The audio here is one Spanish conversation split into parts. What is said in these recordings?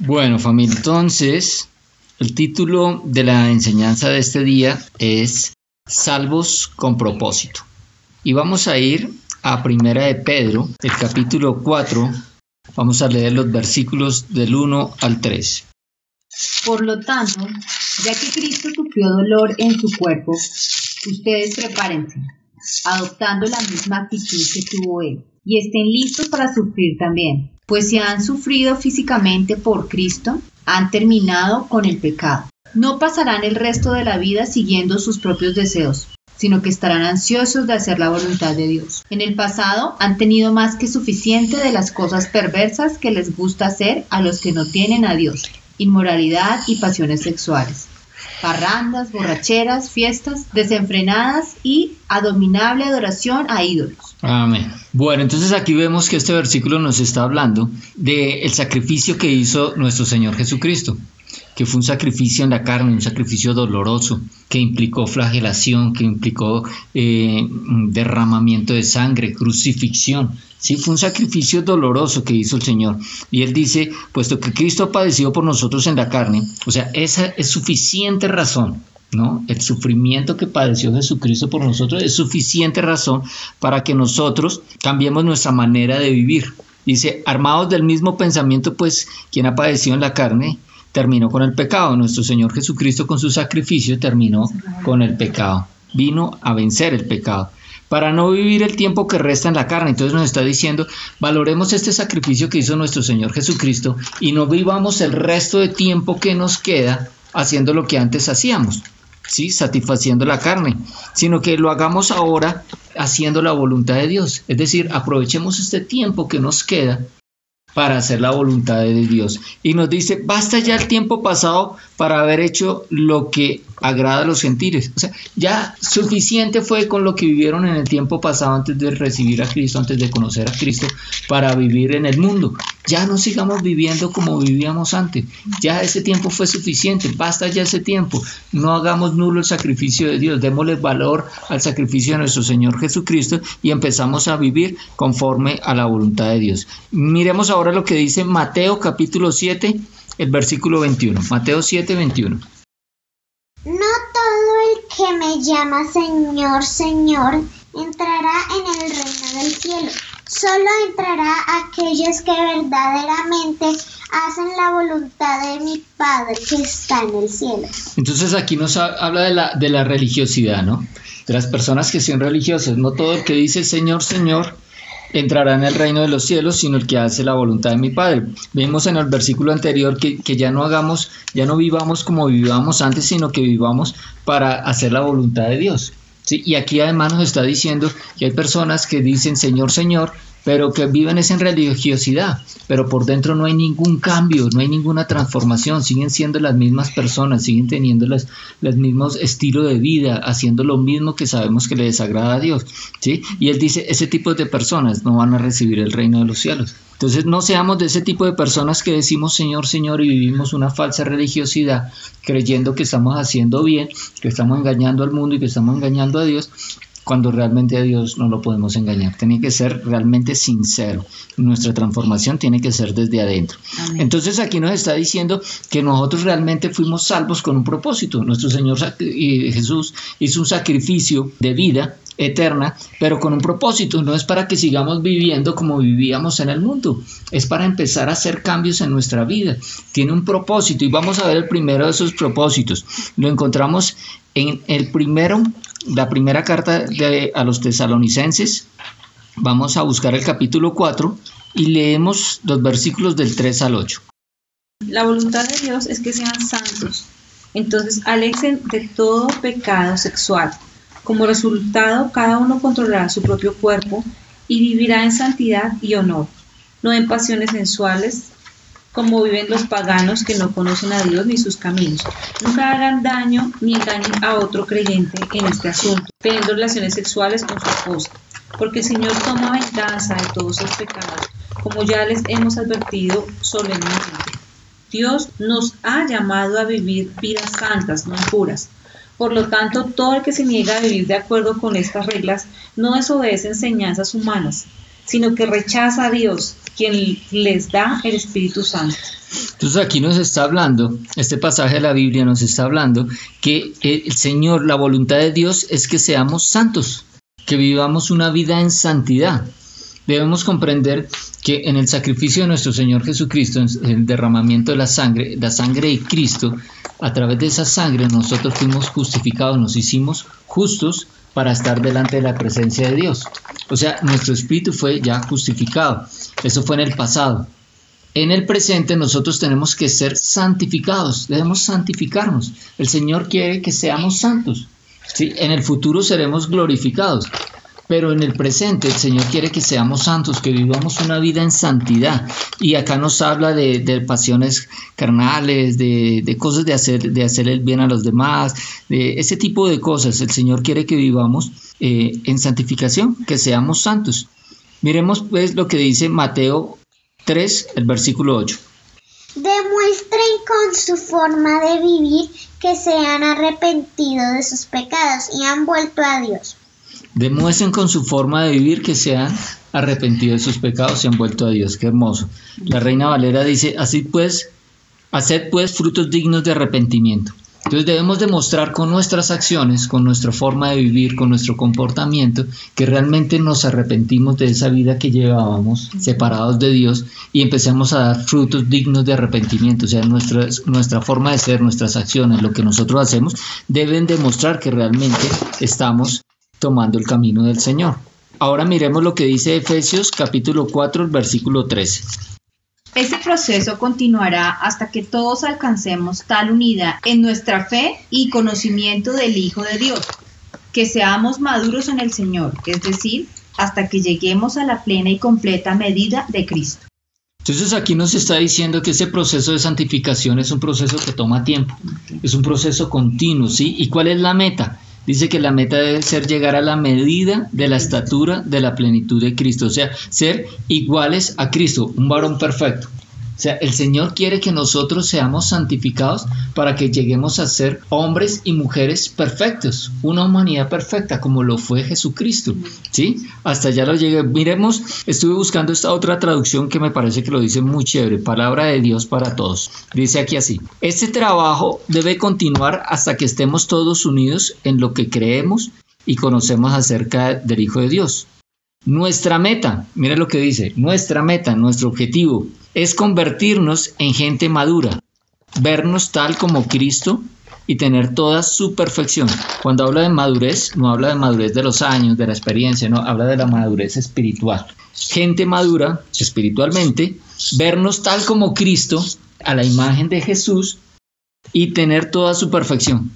Bueno, familia, entonces el título de la enseñanza de este día es Salvos con propósito. Y vamos a ir a Primera de Pedro, el capítulo 4. Vamos a leer los versículos del 1 al 3. Por lo tanto, ya que Cristo sufrió dolor en su cuerpo, ustedes prepárense, adoptando la misma actitud que tuvo Él, y estén listos para sufrir también pues si han sufrido físicamente por Cristo, han terminado con el pecado. No pasarán el resto de la vida siguiendo sus propios deseos, sino que estarán ansiosos de hacer la voluntad de Dios. En el pasado han tenido más que suficiente de las cosas perversas que les gusta hacer a los que no tienen a Dios, inmoralidad y pasiones sexuales parrandas, borracheras, fiestas desenfrenadas y abominable adoración a ídolos. Amén. Bueno, entonces aquí vemos que este versículo nos está hablando del sacrificio que hizo nuestro Señor Jesucristo que fue un sacrificio en la carne, un sacrificio doloroso, que implicó flagelación, que implicó eh, derramamiento de sangre, crucifixión. Sí, fue un sacrificio doloroso que hizo el Señor. Y Él dice, puesto que Cristo ha padecido por nosotros en la carne, o sea, esa es suficiente razón ¿no? El sufrimiento que padeció Jesucristo por nosotros es suficiente razón para que nosotros cambiemos nuestra manera de vivir. Dice, armados del mismo pensamiento, pues quien ha padecido en la carne, terminó con el pecado. Nuestro Señor Jesucristo con su sacrificio terminó con el pecado. Vino a vencer el pecado. Para no vivir el tiempo que resta en la carne. Entonces nos está diciendo, valoremos este sacrificio que hizo nuestro Señor Jesucristo y no vivamos el resto de tiempo que nos queda haciendo lo que antes hacíamos. ¿sí? satisfaciendo la carne, sino que lo hagamos ahora haciendo la voluntad de Dios. Es decir, aprovechemos este tiempo que nos queda para hacer la voluntad de Dios. Y nos dice, basta ya el tiempo pasado para haber hecho lo que agrada a los gentiles. O sea, ya suficiente fue con lo que vivieron en el tiempo pasado antes de recibir a Cristo, antes de conocer a Cristo, para vivir en el mundo. Ya no sigamos viviendo como vivíamos antes. Ya ese tiempo fue suficiente. Basta ya ese tiempo. No hagamos nulo el sacrificio de Dios. Démosle valor al sacrificio de nuestro Señor Jesucristo y empezamos a vivir conforme a la voluntad de Dios. Miremos ahora lo que dice Mateo capítulo 7, el versículo 21. Mateo 7, 21. No todo el que me llama Señor, Señor, entrará en el reino del cielo. Solo entrará aquellos que verdaderamente hacen la voluntad de mi Padre que está en el cielo. Entonces aquí nos habla de la, de la religiosidad, ¿no? De las personas que son religiosas. No todo el que dice Señor, Señor entrará en el reino de los cielos, sino el que hace la voluntad de mi Padre. Vimos en el versículo anterior que, que, ya no hagamos, ya no vivamos como vivíamos antes, sino que vivamos para hacer la voluntad de Dios. ¿sí? Y aquí además nos está diciendo que hay personas que dicen Señor, Señor, pero que viven es en religiosidad, pero por dentro no hay ningún cambio, no hay ninguna transformación, siguen siendo las mismas personas, siguen teniendo los mismos estilos de vida, haciendo lo mismo que sabemos que le desagrada a Dios, ¿sí? Y él dice, ese tipo de personas no van a recibir el reino de los cielos. Entonces no seamos de ese tipo de personas que decimos Señor, Señor y vivimos una falsa religiosidad creyendo que estamos haciendo bien, que estamos engañando al mundo y que estamos engañando a Dios, cuando realmente a Dios no lo podemos engañar. Tiene que ser realmente sincero. Nuestra transformación tiene que ser desde adentro. Entonces aquí nos está diciendo que nosotros realmente fuimos salvos con un propósito. Nuestro Señor Jesús hizo un sacrificio de vida eterna, pero con un propósito. No es para que sigamos viviendo como vivíamos en el mundo, es para empezar a hacer cambios en nuestra vida. Tiene un propósito y vamos a ver el primero de esos propósitos. Lo encontramos en el primero la primera carta a los tesalonicenses, vamos a buscar el capítulo 4 y leemos los versículos del 3 al 8. La voluntad de Dios es que sean santos, entonces alecen de todo pecado sexual. Como resultado, cada uno controlará su propio cuerpo y vivirá en santidad y honor, no en pasiones sensuales, como viven los paganos que no conocen a Dios ni sus caminos. Nunca hagan daño ni engañen a otro creyente en este asunto, teniendo relaciones sexuales con su esposa, porque el Señor toma venganza de todos sus pecados, como ya les hemos advertido solemnemente. Dios nos ha llamado a vivir vidas santas, no impuras. Por lo tanto, todo el que se niega a vivir de acuerdo con estas reglas no desobedece enseñanzas humanas, sino que rechaza a Dios, quien les da el Espíritu Santo. Entonces aquí nos está hablando, este pasaje de la Biblia nos está hablando que el Señor, la voluntad de Dios es que seamos santos, que vivamos una vida en santidad. Debemos comprender que en el sacrificio de nuestro Señor Jesucristo, en el derramamiento de la sangre, la sangre de Cristo, a través de esa sangre nosotros fuimos justificados, nos hicimos justos para estar delante de la presencia de Dios. O sea, nuestro espíritu fue ya justificado. Eso fue en el pasado. En el presente nosotros tenemos que ser santificados, debemos santificarnos. El Señor quiere que seamos santos. En el futuro seremos glorificados, pero en el presente el Señor quiere que seamos santos, que vivamos una vida en santidad. Y acá nos habla de, pasiones carnales, de, cosas de hacer, de hacer el bien a los demás, de ese tipo de cosas. El Señor quiere que vivamos eh, en santificación, que seamos santos. Miremos pues lo que dice Mateo 3, el versículo 8. Demuestren con su forma de vivir que se han arrepentido de sus pecados y han vuelto a Dios. Demuestren con su forma de vivir que se han arrepentido de sus pecados y han vuelto a Dios. Qué hermoso. La Reina Valera dice, así pues, haced pues frutos dignos de arrepentimiento. Entonces debemos demostrar con nuestras acciones, con nuestra forma de vivir, con nuestro comportamiento, que realmente nos arrepentimos de esa vida que llevábamos separados de Dios y empecemos a dar frutos dignos de arrepentimiento. O sea, nuestra, nuestra forma de ser, nuestras acciones, lo que nosotros hacemos, deben demostrar que realmente estamos tomando el camino del Señor. Ahora miremos lo que dice Efesios capítulo 4, versículo 13. Este proceso continuará hasta que todos alcancemos tal unidad en nuestra fe y conocimiento del Hijo de Dios, que seamos maduros en el Señor, es decir, hasta que lleguemos a la plena y completa medida de Cristo. Entonces aquí nos está diciendo que ese proceso de santificación es un proceso que toma tiempo, es un proceso continuo, ¿sí? ¿Y cuál es la meta? Dice que la meta debe ser llegar a la medida de la estatura de la plenitud de Cristo, o sea, ser iguales a Cristo, un varón perfecto. O sea, el Señor quiere que nosotros seamos santificados para que lleguemos a ser hombres y mujeres perfectos, una humanidad perfecta como lo fue Jesucristo. ¿Sí? Hasta allá lo llegué. Miremos, estuve buscando esta otra traducción que me parece que lo dice muy chévere, palabra de Dios para todos. Dice aquí así, este trabajo debe continuar hasta que estemos todos unidos en lo que creemos y conocemos acerca del Hijo de Dios. Nuestra meta, mire lo que dice, nuestra meta, nuestro objetivo es convertirnos en gente madura, vernos tal como Cristo y tener toda su perfección. Cuando habla de madurez, no habla de madurez de los años, de la experiencia, no, habla de la madurez espiritual. Gente madura espiritualmente, vernos tal como Cristo, a la imagen de Jesús y tener toda su perfección.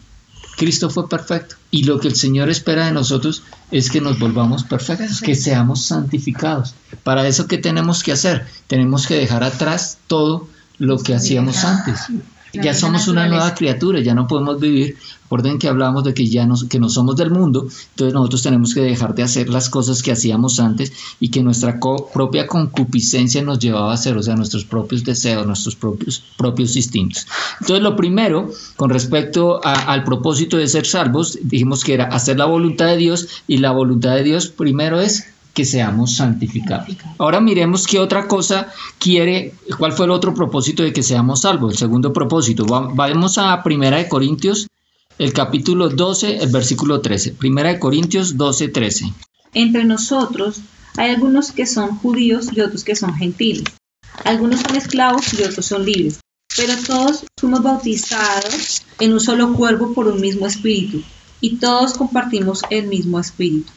Cristo fue perfecto. Y lo que el Señor espera de nosotros es que nos volvamos perfectos, que seamos santificados. Para eso, ¿qué tenemos que hacer? Tenemos que dejar atrás todo lo que hacíamos antes ya somos una nueva criatura, ya no podemos vivir. Recuerden que hablábamos de que ya no, que no somos del mundo, entonces nosotros tenemos que dejar de hacer las cosas que hacíamos antes y que nuestra propia concupiscencia nos llevaba a hacer, o sea, nuestros propios deseos, nuestros propios, propios instintos. Entonces, lo primero, con respecto al propósito de ser salvos, dijimos que era hacer la voluntad de Dios y la voluntad de Dios primero es que seamos santificados. Ahora miremos qué otra cosa quiere, cuál fue el otro propósito de que seamos salvos, el segundo propósito. Vamos a Primera de Corintios, el capítulo 12, el versículo 13. Primera de Corintios 12, 13. Entre nosotros hay algunos que son judíos y otros que son gentiles. Algunos son esclavos y otros son libres. Pero todos fuimos bautizados en un solo cuerpo por un mismo espíritu y todos compartimos el mismo espíritu.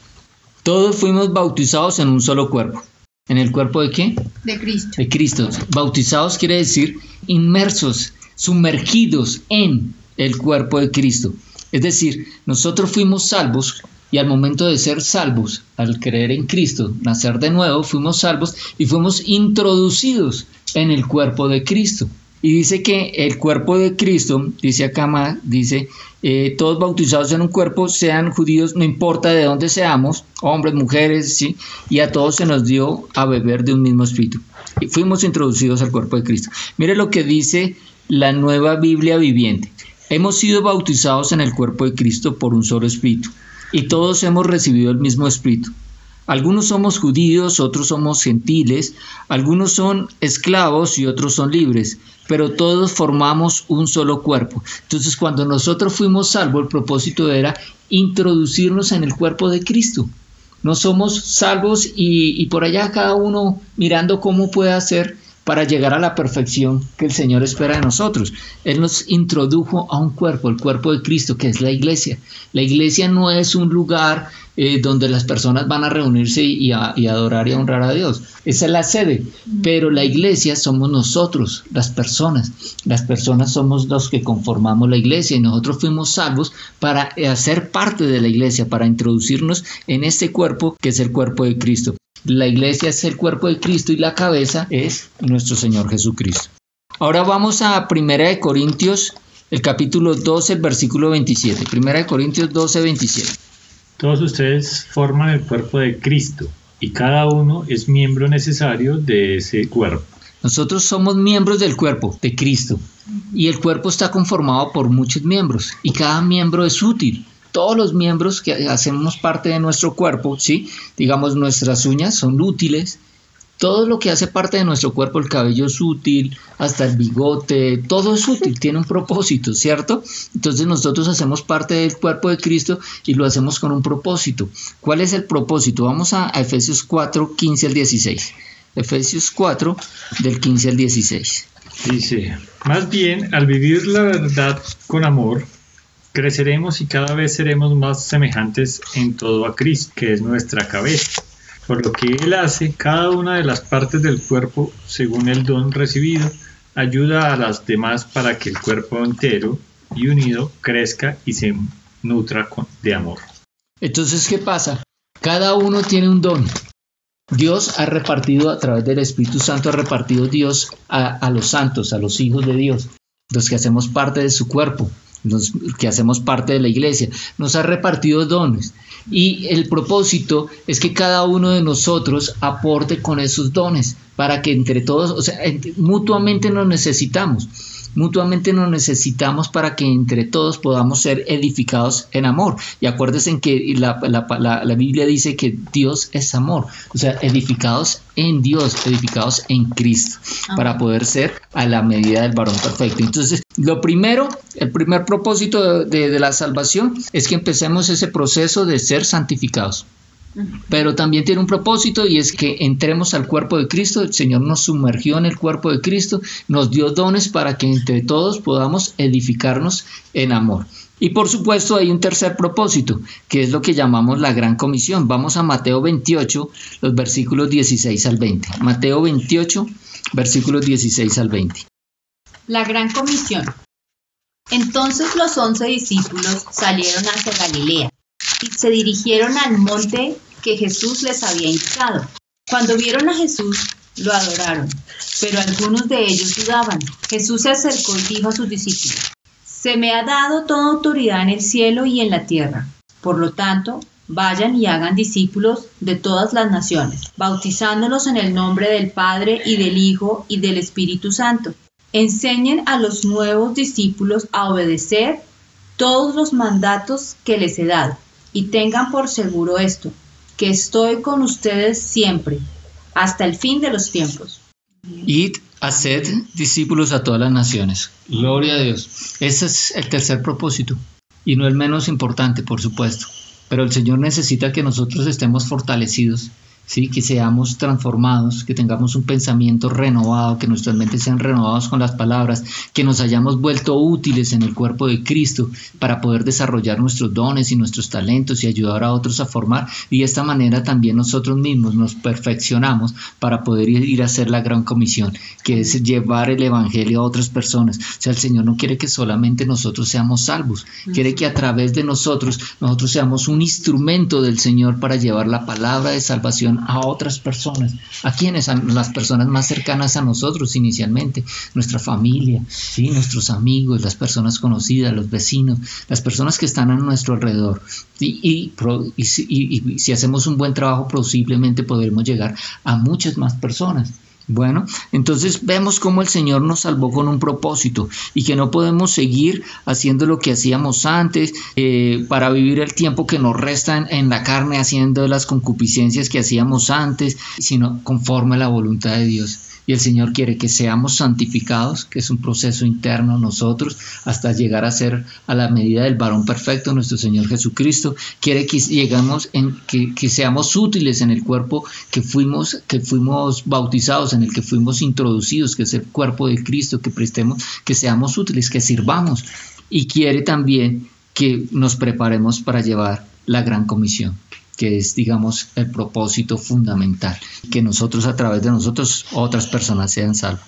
Todos fuimos bautizados en un solo cuerpo. ¿En el cuerpo de qué? De Cristo. De Cristo. Bautizados quiere decir inmersos, sumergidos en el cuerpo de Cristo. Es decir, nosotros fuimos salvos y al momento de ser salvos, al creer en Cristo, nacer de nuevo, fuimos salvos y fuimos introducidos en el cuerpo de Cristo. Y dice que el cuerpo de Cristo, dice acá, dice, eh, todos bautizados en un cuerpo, sean judíos, no importa de dónde seamos, hombres, mujeres, ¿sí? y a todos se nos dio a beber de un mismo espíritu. Y fuimos introducidos al cuerpo de Cristo. Mire lo que dice la nueva Biblia viviente. Hemos sido bautizados en el cuerpo de Cristo por un solo espíritu, y todos hemos recibido el mismo espíritu. Algunos somos judíos, otros somos gentiles, algunos son esclavos y otros son libres, pero todos formamos un solo cuerpo. Entonces cuando nosotros fuimos salvos, el propósito era introducirnos en el cuerpo de Cristo. No somos salvos y, por allá cada uno mirando cómo puede hacer para llegar a la perfección que el Señor espera de nosotros. Él nos introdujo a un cuerpo, el cuerpo de Cristo, que es la iglesia. La iglesia no es un lugar eh, donde las personas van a reunirse y, y, adorar y a honrar a Dios. Esa es la sede. Pero la iglesia somos nosotros, las personas. Las personas somos los que conformamos la iglesia y nosotros fuimos salvos para hacer parte de la iglesia, para introducirnos en este cuerpo que es el cuerpo de Cristo. La iglesia es el cuerpo de Cristo y la cabeza es nuestro Señor Jesucristo. Ahora vamos a Primera de Corintios, el capítulo 12, el versículo 27. Primera de Corintios 12, 27. Todos ustedes forman el cuerpo de Cristo y cada uno es miembro necesario de ese cuerpo. Nosotros somos miembros del cuerpo de Cristo y el cuerpo está conformado por muchos miembros y cada miembro es útil todos los miembros que hacemos parte de nuestro cuerpo, ¿sí? Digamos, nuestras uñas son útiles, todo lo que hace parte de nuestro cuerpo, el cabello es útil, hasta el bigote, todo es útil, tiene un propósito, ¿cierto? Entonces nosotros hacemos parte del cuerpo de Cristo y lo hacemos con un propósito. ¿Cuál es el propósito? Vamos a, a Efesios 4, 15 al 16. Efesios 4, del 15 al 16. Dice, más bien, al vivir la verdad con amor, creceremos y cada vez seremos más semejantes en todo a Cristo, que es nuestra cabeza. Por lo que Él hace, cada una de las partes del cuerpo, según el don recibido, ayuda a las demás para que el cuerpo entero y unido crezca y se nutra de amor. Entonces, ¿qué pasa? Cada uno tiene un don. Dios ha repartido a través del Espíritu Santo, ha repartido Dios a, a los santos, a los hijos de Dios, los que hacemos parte de su cuerpo que hacemos parte de la iglesia, nos ha repartido dones. Y el propósito es que cada uno de nosotros aporte con esos dones para que entre todos, o sea, mutuamente nos necesitamos. Mutuamente nos necesitamos para que entre todos podamos ser edificados en amor. Y acuérdense que la, la, Biblia dice que Dios es amor. O sea, edificados en Dios, edificados en Cristo, para poder ser a la medida del varón perfecto. Entonces, lo primero, el primer propósito de, de la salvación es que empecemos ese proceso de ser santificados pero también tiene un propósito y es que entremos al cuerpo de Cristo. El Señor nos sumergió en el cuerpo de Cristo, nos dio dones para que entre todos podamos edificarnos en amor. Y por supuesto hay un tercer propósito, que es lo que llamamos la gran comisión. Vamos a Mateo 28, los versículos 16 al 20. Mateo 28, versículos 16 al 20. La gran comisión. Entonces los once discípulos salieron hacia Galilea se dirigieron al monte que Jesús les había indicado. Cuando vieron a Jesús, lo adoraron, pero algunos de ellos dudaban. Jesús se acercó y dijo a sus discípulos, Se me ha dado toda autoridad en el cielo y en la tierra. Por lo tanto, vayan y hagan discípulos de todas las naciones, bautizándolos en el nombre del Padre y del Hijo y del Espíritu Santo. Enseñen a los nuevos discípulos a obedecer todos los mandatos que les he dado, y tengan por seguro esto, que estoy con ustedes siempre, hasta el fin de los tiempos. Id, haced discípulos a todas las naciones. Gloria a Dios. Ese es el tercer propósito, y no el menos importante, por supuesto. Pero el Señor necesita que nosotros estemos fortalecidos ¿sí? que seamos transformados, que tengamos un pensamiento renovado, que nuestras mentes sean renovados con las palabras, que nos hayamos vuelto útiles en el cuerpo de Cristo para poder desarrollar nuestros dones y nuestros talentos y ayudar a otros a formar. Y de esta manera también nosotros mismos nos perfeccionamos para poder ir a hacer la gran comisión, que es llevar el Evangelio a otras personas. O sea, el Señor no quiere que solamente nosotros seamos salvos, quiere que a través de nosotros nosotros seamos un instrumento del Señor para llevar la palabra de salvación a otras personas. ¿A quiénes? A las personas más cercanas a nosotros inicialmente, nuestra familia, ¿sí? nuestros amigos, las personas conocidas, los vecinos, las personas que están a nuestro alrededor. Y, y, si hacemos un buen trabajo, posiblemente podremos llegar a muchas más personas. Bueno, entonces vemos cómo el Señor nos salvó con un propósito y que no podemos seguir haciendo lo que hacíamos antes eh, para vivir el tiempo que nos resta en, en, la carne haciendo las concupiscencias que hacíamos antes, sino conforme a la voluntad de Dios y el Señor quiere que seamos santificados, que es un proceso interno nosotros, hasta llegar a ser a la medida del varón perfecto, nuestro Señor Jesucristo. Quiere que llegamos que, que, seamos útiles en el cuerpo que fuimos, que fuimos bautizados, en el que fuimos introducidos, que es el cuerpo de Cristo, que prestemos, que seamos útiles, que sirvamos. Y quiere también que nos preparemos para llevar la gran comisión que es, digamos, el propósito fundamental, que nosotros a través de nosotros otras personas sean salvas.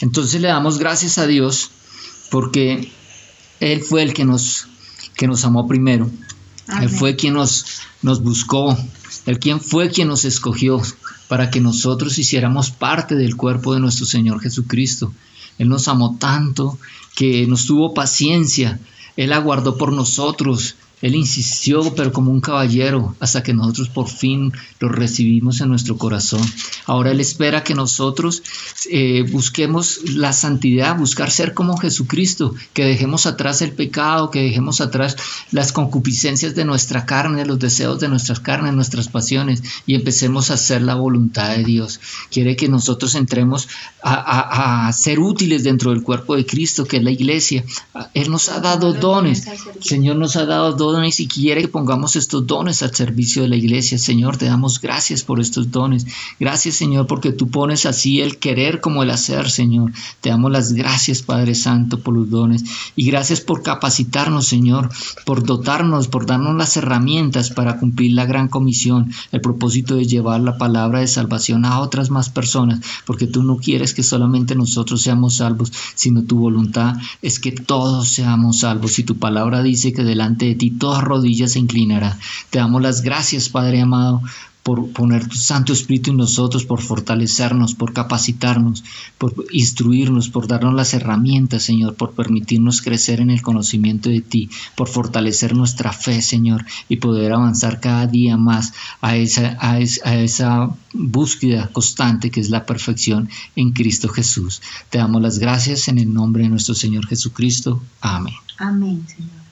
Entonces le damos gracias a Dios porque Él fue el que nos, que nos amó primero, Él fue quien nos, nos buscó, Él quien fue quien nos escogió para que nosotros hiciéramos parte del cuerpo de nuestro Señor Jesucristo. Él nos amó tanto que nos tuvo paciencia, Él aguardó por nosotros, él insistió, pero como un caballero, hasta que nosotros por fin lo recibimos en nuestro corazón. Ahora Él espera que nosotros eh, busquemos la santidad, buscar ser como Jesucristo, que dejemos atrás el pecado, que dejemos atrás las concupiscencias de nuestra carne, los deseos de nuestras carnes, nuestras pasiones, y empecemos a hacer la voluntad de Dios. Quiere que nosotros entremos a, a ser útiles dentro del cuerpo de Cristo, que es la iglesia. Él nos ha dado dones. Señor nos ha dado dones dones y quiere que pongamos estos dones al servicio de la iglesia. Señor, te damos gracias por estos dones. Gracias, Señor, porque tú pones así el querer como el hacer, Señor. Te damos las gracias, Padre Santo, por los dones. Y gracias por capacitarnos, Señor, por dotarnos, por darnos las herramientas para cumplir la gran comisión, el propósito de llevar la palabra de salvación a otras más personas, porque tú no quieres que solamente nosotros seamos salvos, sino tu voluntad es que todos seamos salvos. Y tu palabra dice que delante de ti toda rodilla se inclinará. Te damos las gracias, Padre amado, por poner tu Santo Espíritu en nosotros, por fortalecernos, por capacitarnos, por instruirnos, por darnos las herramientas, Señor, por permitirnos crecer en el conocimiento de ti, por fortalecer nuestra fe, Señor, y poder avanzar cada día más a esa, a esa búsqueda constante que es la perfección en Cristo Jesús. Te damos las gracias en el nombre de nuestro Señor Jesucristo. Amén. Amén, Señor.